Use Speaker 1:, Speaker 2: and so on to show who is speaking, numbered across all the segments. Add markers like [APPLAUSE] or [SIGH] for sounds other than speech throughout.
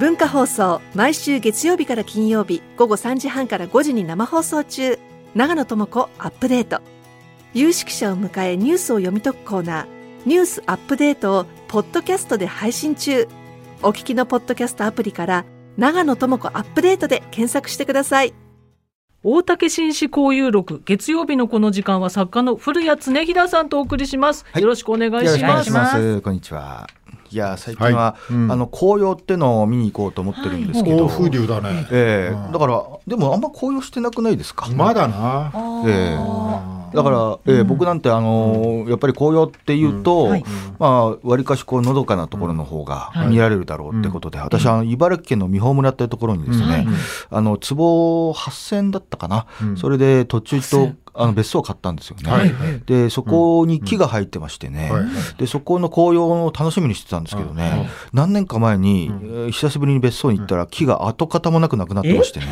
Speaker 1: 文化放送毎週月曜日から金曜日午後3時半から5時に生放送中。長野智子アップデート。有識者を迎えニュースを読み解くコーナー。ニュースアップデートをポッドキャストで配信中。お聞きのポッドキャストアプリから長野智子アップデートで検索してください。
Speaker 2: 大竹紳士交友録月曜日のこの時間は作家の古谷恒平さんとお送りします、よろしくお願いします。
Speaker 3: ます。こんにちはいや最近は、はい。うん、あの紅葉ってのを見に行こうと思ってるんですけど、
Speaker 4: はい、風流だね、
Speaker 3: えー、だからでもあんま紅葉してなくないですか？
Speaker 4: まだな、
Speaker 3: えーだから、えー、僕なんて、あのやっぱり紅葉っていうと、わり、まあ、かしこうのどかなところの方が見られるだろうってことで、私は茨城県の美浦村っていうところにですね、あの坪8000だったかな、それで途中とあの別荘を買ったんですよね、はい、でそこに木が入ってましてね、うん、でそこの紅葉を楽しみにしてたんですけどね、何年か前に、うん、久しぶりに別荘に行ったら木が跡形もなくなくなってましてね。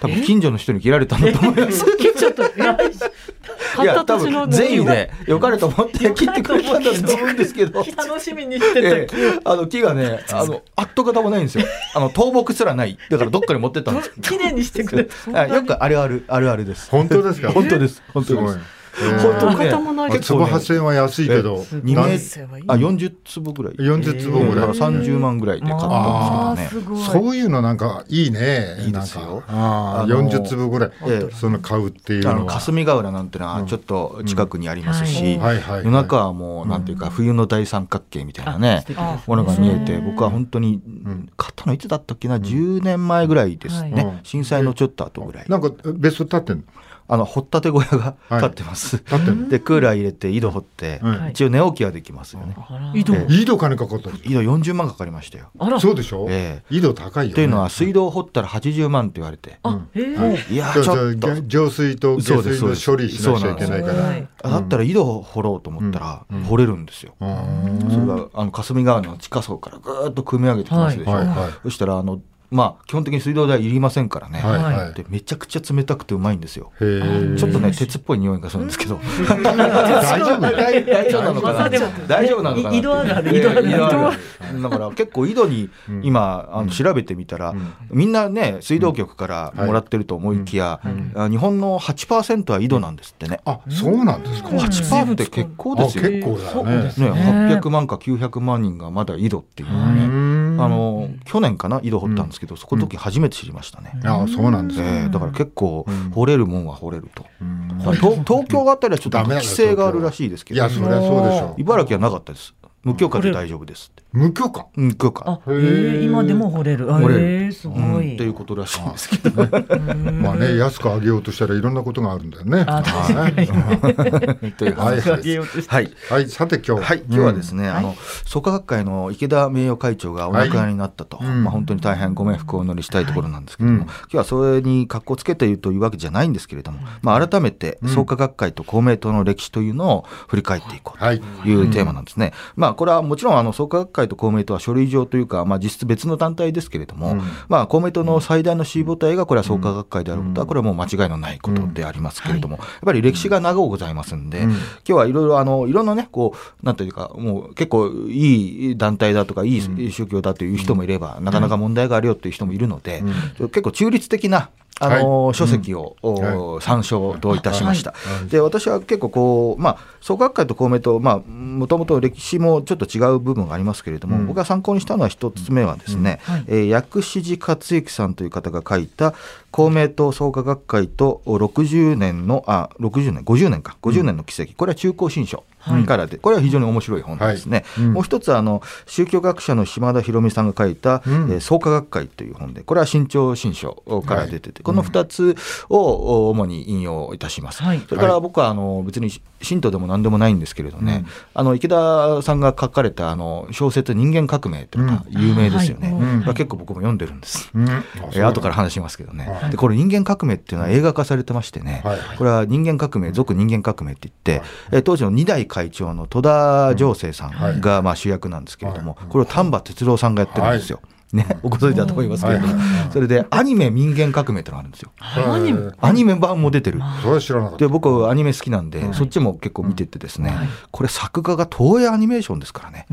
Speaker 3: 多分近所の人に切られたんだと思います。[LAUGHS] いや多分善意でよかれと思って切ってくれたんだと思うんですけど。
Speaker 2: 楽しみにしてた、[LAUGHS] え
Speaker 3: ー、あの木がねあの跡形もないんですよ。あの倒木すらない。だからどっかに持ってったんです [LAUGHS]
Speaker 2: 綺麗にしてくれ [LAUGHS]
Speaker 3: よくあるあるあるあるです。
Speaker 4: 本当ですか？
Speaker 3: 本当です。本当です。
Speaker 4: 本当にね、坪八千は安いけど、
Speaker 3: 二名あ四十坪ぐらい、
Speaker 4: 四十坪ぐらい、
Speaker 3: 三十万ぐらいで買ったんですけど
Speaker 4: ね。そういうのなんかいいね。
Speaker 3: いいですよ。
Speaker 4: 四十坪ぐらい、その買うっていうの
Speaker 3: は。霞ヶ浦なんてのはちょっと近くにありますし、夜中はもうなんていうか冬の大三角形みたいなねものが見えて、僕は本当に買ったのいつだったっけな、十年前ぐらいですね。震災のちょっと後ぐらい。
Speaker 4: なんか別荘建ってんの？
Speaker 3: あの掘ったて小屋が建ってます、はい、でクーラー入れて井戸掘って、はい、一応寝起きはできますよね、
Speaker 4: 井戸、えー、井戸。金かかった
Speaker 3: 井戸40万かかりましたよ。
Speaker 4: そうでしょ、えー、井戸高いよ、ね、
Speaker 3: というのは水道掘ったら80万って言われて、うん。い。やちょっと。
Speaker 4: 浄水と下水の処理しなきゃいけないから。
Speaker 3: だったら井戸掘ろうと思ったら、掘れるんですよ、それがあの霞川の地下層からぐーっと組み上げてきますでしょ、そしたらあのまあ、基本的に水道代いりませんからね、はい、でめちゃくちゃ冷たくてうまいんですよ。ちょっとね鉄っぽい匂いがするんですけど。大丈夫？大丈夫なのかな？大丈夫？なのかな？井戸
Speaker 2: ある。井戸あ
Speaker 3: る。だから結構井戸に今あの調べてみたら、みんなね水道局からもらってると思いきや、日本の8%は井戸なんですってね。
Speaker 4: あそうなんですか？8%
Speaker 3: って結構ですよ。
Speaker 4: 結構だね。ね
Speaker 3: 800万か900万人がまだ井戸っていうのはね。あの去年かな井戸掘ったんですけど、そこの時初めて知りましたね。
Speaker 4: あそうなんです
Speaker 3: ね、だから結構掘れるもんは掘れると。東東京あたりはちょっと規制があるらしいですけど、
Speaker 4: いやそりゃそうでしょ
Speaker 3: う。茨城はなかったです。無許可で大丈夫です
Speaker 4: 無許可
Speaker 3: 無許可。
Speaker 2: へえ今でも掘れる。
Speaker 3: 掘れ
Speaker 2: る。すごい。
Speaker 3: っていうことらしいんですけど。[LAUGHS]
Speaker 4: まあね安くあげようとしたらいろんなことがあるんだよね。
Speaker 2: あ確かに。[LAUGHS]
Speaker 3: という話です。はい
Speaker 4: はいさて今日
Speaker 3: はい今日はですねあの創価学会の池田名誉会長がお亡くなりになったとまあ本当に大変ご冥福をお祈りしたいところなんですけども今日はそれに格好つけているというわけじゃないんですけれどもまあ改めて創価学会と公明党の歴史というのを振り返っていこうというテーマなんですね。まあこれはもちろんあの創価学会と公明党は書類上というか、まあ、実質別の団体ですけれども、うん、まあ、公明党の最大の支持母体がこれは創価学会であることは、これはもう間違いのないことでありますけれども、やっぱり歴史が長うございますんで、今日はいろいろあのいろんなねこうなんというかもう結構いい団体だとかいい宗教だという人もいれば、なかなか問題があるよという人もいるので、結構中立的なあの、はい、書籍を、うん、参照といたしました。はい、で私は結構こう、まあ、創価学会と公明党、まあ、もともと歴史もちょっと違う部分がありますけれども、うん、僕が参考にしたのは一つ目はですね、うん。はい、えー、薬師寺克之さんという方が書いた公明党創価学会と60年のあ60年50年か。50年の奇跡、これは中高新書からで、これは非常に面白い本ですね、はい。うん、もう一つあの宗教学者の島田博美さんが書いた、うん、えー、創価学会という本でこれは新潮新書から出てて、はい、この2つを主に引用いたします、はい、それから僕はあの別に信徒でも何でもないんですけれどね、うん、あの池田さんが書かれたあの小説「人間革命」というのが有名ですよね、うん、結構僕も読んでるんです、うん、えー、後から話しますけどね、でこれ人間革命っていうのは映画化されてましてね、これは人間革命俗人間革命って言って、えー、当時の2代会長の戸田情生さんがまあ主役なんですけれども、これを丹波哲郎さんがやってるんですよ。ね、おご存知だと思いますけれども、それでアニメ民間革命ってのがあるんですよ。
Speaker 2: アニメ？
Speaker 3: アニメ版も出てる。
Speaker 4: それは知らなかった。
Speaker 3: で僕アニメ好きなんで、そっちも結構見ててですね、これ作画が東映アニメーションですからね、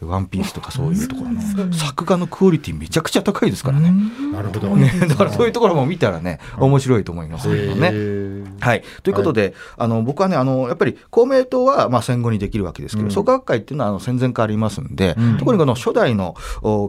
Speaker 3: ワンピースとかそういうところの。作画のクオリティめちゃくちゃ高いですからね。
Speaker 4: なるほど。
Speaker 3: ね、だからそういうところも見たらね、面白いと思いますけどね。はい、ということで、あの僕はねあのやっぱり公明党はまあ戦後にできるわけですけど、創価学会っていうのはあの戦前からありますんで、特にこの初代の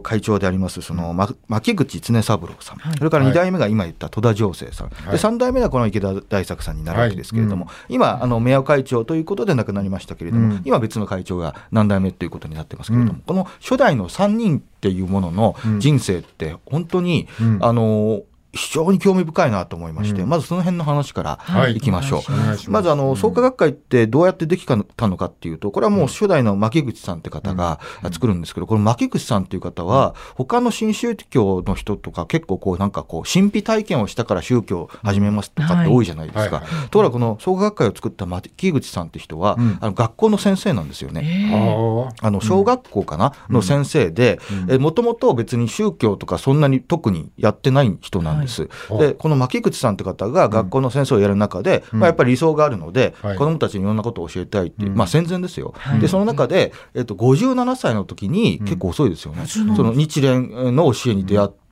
Speaker 3: 会長でありますその牧口常三郎さん、それから2代目が今言った戸田情生さん、で3代目がこの池田大作さんになるわけですけれども、今あの名誉会長ということで亡くなりましたけれども、今別の会長が何代目ということになってますけれども、この初代の3人っていうものの人生って本当に、あの非常に興味深いなと思いまして、うん、まずその辺の話からい。きましょう。はい、まずあの創価学会ってどうやってできたのかっていうと、これはもう初代の牧口さんって方が作るんですけど、この牧口さんっていう方は、他の新宗教の人とか結構こうなんかこう神秘体験をしたから宗教を始めますとかって多いじゃないですか。ところがこの創価学会を作った牧口さんって人は、うん、あの学校の先生なんですよね。あの小学校かな、の先生で、もともと別に宗教とかそんなに特にやってない人なんです。です。でこの牧口さんって方が学校の先生をやる中で、まあ、やっぱり理想があるので、子どもたちにいろんなことを教えたいっていう、まあ、戦前ですよ。でその中で、えっと、57歳の時に結構遅いですよね、その日蓮の教えに出会って。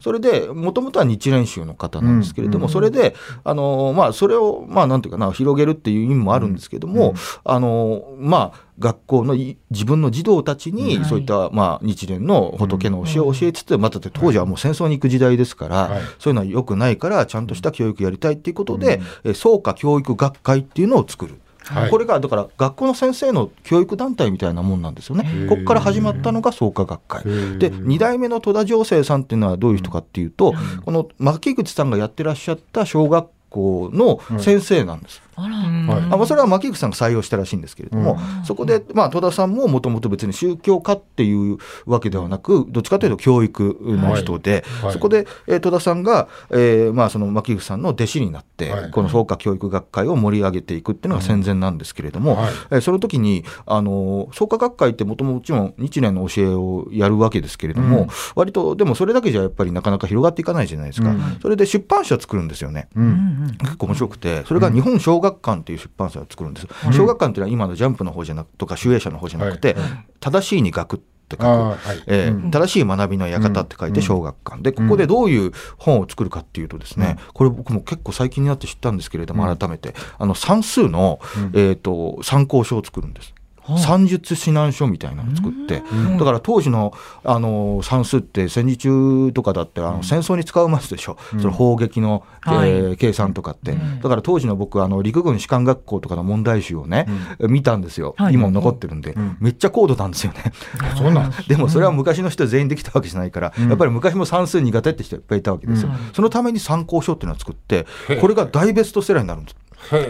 Speaker 3: それでもともとは日蓮宗の方なんですけれども、それであの、まあ、それを、まあ、なんていうかな広げるっていう意味もあるんですけども、あのまあ学校の自分の児童たちにそういった、まあ、日蓮の仏の教えを教えつつ、また当時はもう戦争に行く時代ですから、そういうのはよくないからちゃんとした教育やりたいっていうことで、創価教育学会っていうのを作る。はい、これがだから学校の先生の教育団体みたいなもんなんですよね。ここから始まったのが創価学会。で2代目の戸田情生さんっていうのはどういう人かっていうと、この牧口さんがやってらっしゃった小学校の先生なんです。あら、あまあ、それは牧口さんが採用したらしいんですけれども、うん、そこで、まあ、戸田さんももともと別に宗教家っていうわけではなくどっちかというと教育の人で、はい。はい、そこで、えー、戸田さんが、えーまあ、その牧口さんの弟子になって、はい、この創価教育学会を盛り上げていくっていうのが戦前なんですけれども、はい、えー、その時にあの創価学会ってもともちろん日蓮の教えをやるわけですけれども、うん、割とでもそれだけじゃやっぱりなかなか広がっていかないじゃないですか、うん、それで出版社作るんですよね、うん、結構面白くてそれが日本小学館っていう出版社を作るんです、うん、小学館っていうのは今のジャンプの方じゃなくとか集英社の方じゃなくて、はい、正しいに学って書く、はい、え正しい学びの館って書いて小学館、でここでどういう本を作るかっていうとですね、これ僕も結構最近になって知ったんですけれども改めて。あの算数の、えーと参考書を作るんです。算術指南書みたいなのを作って、だから当時のあの算数って戦時中とかだってあの戦争に使うますでしょ、うん、その砲撃の、えー、計算とかって、だから当時の僕あの陸軍士官学校とかの問題集をね、見たんですよ、今も残ってるんで、めっちゃ高度なんですよね。
Speaker 4: そうなん
Speaker 3: でもそれは昔の人全員できたわけじゃないから、やっぱり昔も算数苦手って人いっぱいいたわけですよ。そのために参考書っていうのを作ってこれが大ベストセラーになるんです。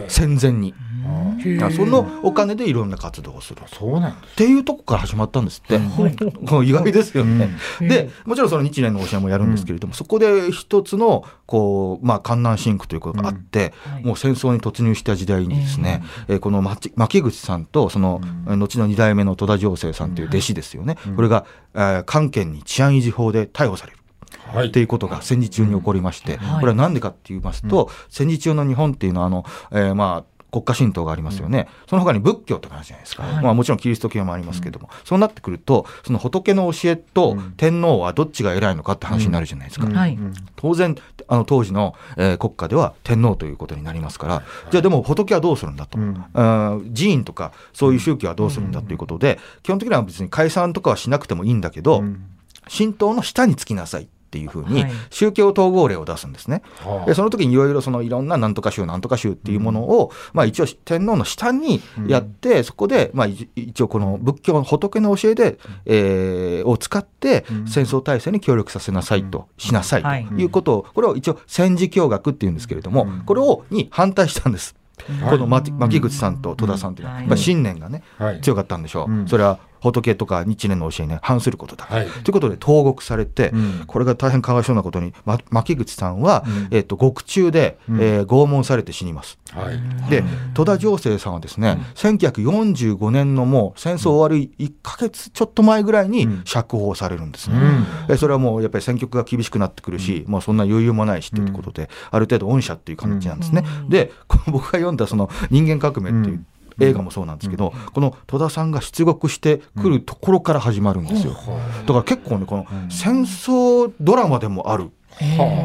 Speaker 3: 戦前に。そのお金でいろんな活動をする。
Speaker 4: そうなん
Speaker 3: っていうとこから始まったんですって、う [LAUGHS] 意外ですよね。でもちろんその日蓮の教えもやるんですけれども、そこで一つのこう、まあ、観南シンクということがあって、もう戦争に突入した時代にですね、えこの牧口さんとその後の二代目の戸田情生さんという弟子ですよね、これが、えー、関係に治安維持法で逮捕される。はい、っていうことが戦時中に起こりまして、これは何でかって言いますと、戦時中の日本っていうのはあの、えー、まあ国家神道がありますよね、うん、その他に仏教とかあるじゃないですか、はい、まあ、もちろんキリスト教もありますけども、うん、そうなってくるとその仏の教えと天皇はどっちが偉いのかって話になるじゃないですか、当然あの当時の、えー、国家では天皇ということになりますから、じゃあでも仏はどうするんだと、うん、寺院とかそういう宗教はどうするんだということで、基本的には別に解散とかはしなくてもいいんだけど、神道の下につきなさいっていうふうに宗教統合令を出すんですね。はい、でその時にいろいろそのいろんななんとか宗なんとか宗っていうものを、うん、まあ、一応天皇の下にやって、うん、そこで、まあ、一応この仏教の仏の教えで、えー、を使って戦争体制に協力させなさいと、しなさいとい。うことをこれを一応戦時教学っていうんですけれども、これをに反対したんです。この牧口さんと戸田さんというのは、やっぱ信念がね、強かったんでしょう、それは仏とか日蓮の教えに、ね、反することだ、はい、ということで投獄されて、うん、これが大変かわいそうなことに、ま、牧口さんは、うん、えーと、獄中で、うん、えー、拷問されて死にます。はい、で戸田情勢さんはですね、うん、1945年のもう戦争終わる1か月ちょっと前ぐらいに釈放されるんですね、うん、それはもうやっぱり戦局が厳しくなってくるし、うん、もうそんな余裕もないしということで、ある程度恩赦っていう感じなんですね。で僕が読んだその「人間革命」っていう映画もそうなんですけど、この戸田さんが出国してくるところから始まるんですよ。だから結構ねこの戦争ドラマでもある。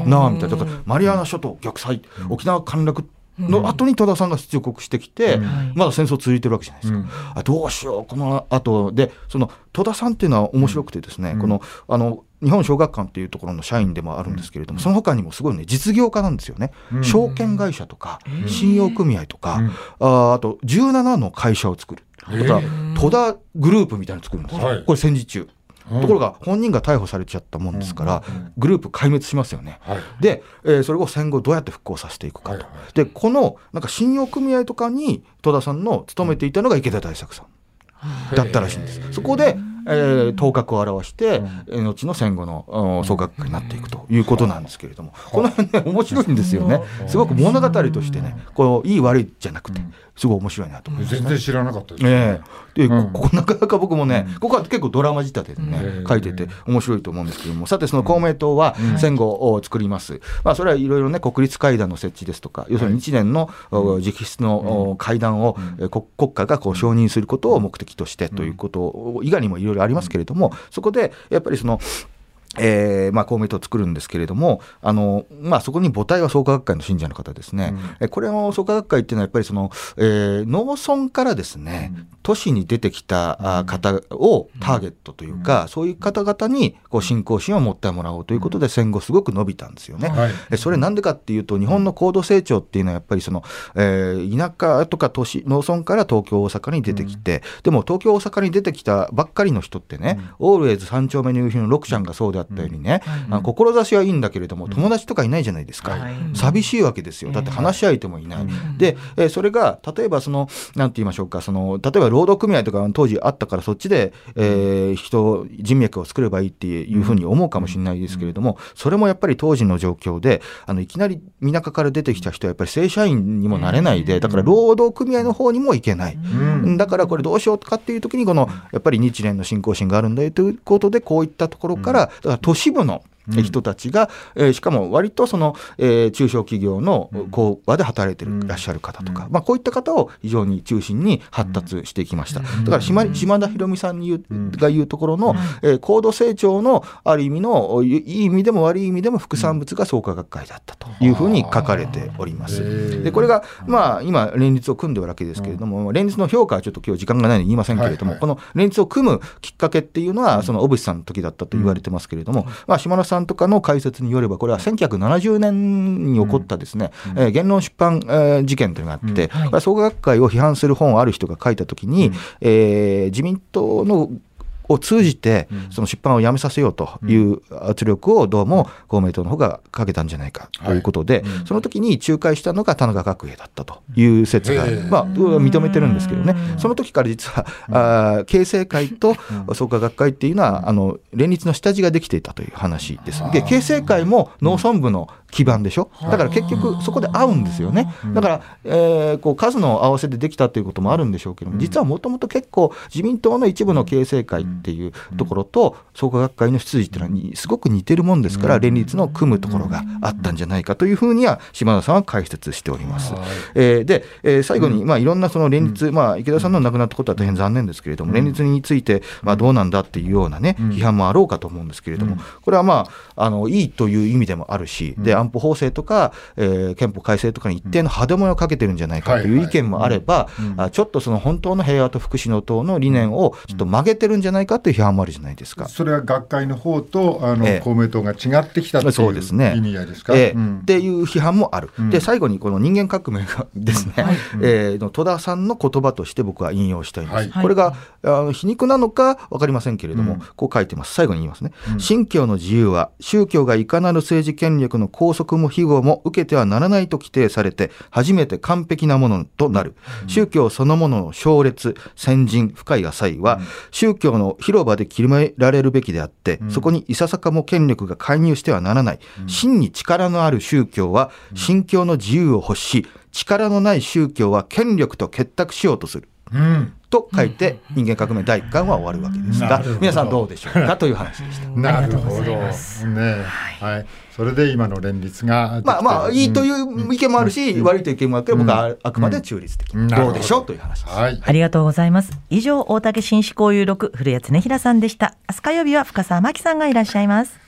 Speaker 3: なあ。みたいなだからマリアナ諸島逆祭沖縄陥落の後に戸田さんが出国してきて、うん、まだ戦争続いてるわけじゃないですか。うん、あどうしようこの後で。その戸田さんっていうのは面白くてですね、うん、このあの日本小学館っていうところの社員でもあるんですけれども、その他にもすごいね実業家なんですよね、証券会社とか信用組合とか、ああと17の会社を作る。だから戸田グループみたいなの作るんですよ、これ戦時中。ところが本人が逮捕されちゃったもんですから、グループ壊滅しますよね。で、えー、それを戦後どうやって復興させていくかと。でこのなんか信用組合とかに戸田さんの勤めていたのが池田大作さん。だったらしいんです。そこで、えー、頭角を表して、うん、後の戦後の総学になっていくということなんですけれども、この辺ね面白いんですよね。すごく物語としてね、こういい悪いじゃなくて、すごい面白いなと思います、
Speaker 4: ね、全然知らなかったです。
Speaker 3: ね。え。ー、で、うん、ここなかなか僕もね、ここは結構ドラマ仕立てでね、書いてて面白いと思うんですけども、さてその公明党は戦後を作ります。まあそれはいろいろね国立会談の設置ですとか、要するに日年の直筆の会談を国家がこう承認することを目的としてということ以外にもいろいろありますけれども、そこでやっぱりそのえーまあ、公明党を作るんですけれども、あのまあ、そこに母体は創価学会の信者の方ですね、うん、これの創価学会っていうのは、やっぱりその、えー、農村からですね、うん、都市に出てきた方をターゲットというか、うん、そういう方々にこう信仰心を持ってもらおうということで、戦後、すごく伸びたんですよね。はい、それなんでかっていうと、日本の高度成長っていうのは、やっぱりその、えー、田舎とか都市、農村から東京、大阪に出てきて、でも東京、大阪に出てきたばっかりの人ってね、オールウェイズ三丁目の夕日の六ちゃんがそうであったよね、うん、あ志はいいんだけれども友達とかいないじゃないですか、寂しいわけですよ。だって話し相手もいない、で、えー、それが例えばそのなんて言いましょうかその例えば労働組合とか当時あったからそっちで、えー、人人脈を作ればいいっていうふうに思うかもしれないですけれどもそれもやっぱり当時の状況であのいきなり田舎から出てきた人はやっぱり正社員にもなれないでだから労働組合の方にも行けない、だからこれどうしようかっていう時にこのやっぱり日蓮の信仰心があるんだよということでこういったところからだから都市部の人たちが、うん、えー、しかも割とその、えー、中小企業の工場で働いていらっしゃる方とか、うん、まあ、こういった方を非常に中心に発達していきました。だから島島田博美さんに言う、が言うところの、えー、高度成長のある意味のいい意味でも悪い意味でも副産物が創価学会だったというふうに書かれております。でこれが、まあ、今連立を組んでるわけですけれども、連立の評価はちょっと今日時間がないので言いませんけれども、はい。はい、この連立を組むきっかけっていうのはその小渕さんの時だったと言われてますけれども、まあ、島田さんとかの解説によれば、これは1970年に起こったですね、うん、えー、言論出版、えー、事件というのがあって、うん。はい、創価学会を批判する本をある人が書いたときに、うん、えー、自民党のを通じて、その出版をやめさせようという圧力をどうも公明党の方がかけたんじゃないかということで、その時に仲介したのが田中角栄だったという説が、まあ、認めてるんですけどね、その時から実は、あ形成会と創価学会っていうのは、あの連立の下地ができていたという話です。で形成会も農村部の基盤でしょ？だから結局そこで合うんですよね。だから、えー、こう数の合わせでできたということもあるんでしょうけども実はもともと結構自民党の一部の形成会っていうところと創価学会の出自っていうのはすごく似てるもんですから連立の組むところがあったんじゃないかというふうには島田さんは解説しております。えー、で、えー、最後に、まあ、いろんなその連立、まあ、池田さんの亡くなったことは大変残念ですけれども連立について、まあ、どうなんだっていうようなね批判もあろうかと思うんですけれどもこれはまああのいいという意味でもあるしで安保法制とか、えー、憲法改正とかに一定の歯止めをかけてるんじゃないかという意見もあれば、ちょっとその本当の平和と福祉の党の理念をちょっと曲げてるんじゃないかという批判もあるじゃないですか。
Speaker 4: それは学会の方とあの、ええ、公明党が違ってきたというそうですね、意味合いですか、
Speaker 3: ええ。うん、っていう批判もある、うん、で最後にこの人間革命がですね、うん。はい、えー、の戸田さんの言葉として僕は引用したいんです、はい、これがあの皮肉なのか分かりませんけれども、こう書いてます。最後に言いますね、信教の自由は宗教がいかなる政治権力の拘束も庇護も受けてはならないと規定されて初めて完璧なものとなる、宗教そのものの勝劣先人深い浅いは、宗教の広場で決められるべきであって、そこにいささかも権力が介入してはならない、真に力のある宗教は信教の自由を欲し力のない宗教は権力と結託しようとする。うんと書いて人間革命第1巻は終わるわけですが、皆さんどうでしょうか？という話でした。
Speaker 4: なるほど。ね、はい。それで今の連立が
Speaker 3: まあまあいいという意見もあるし、悪いという意見もあるけど、僕はあくまで中立的、どうでしょう？という話です、はい。
Speaker 5: ありがとうございます。以上大竹紳士交友録古谷恒平さんでした。明日火曜日は深澤真紀さんがいらっしゃいます。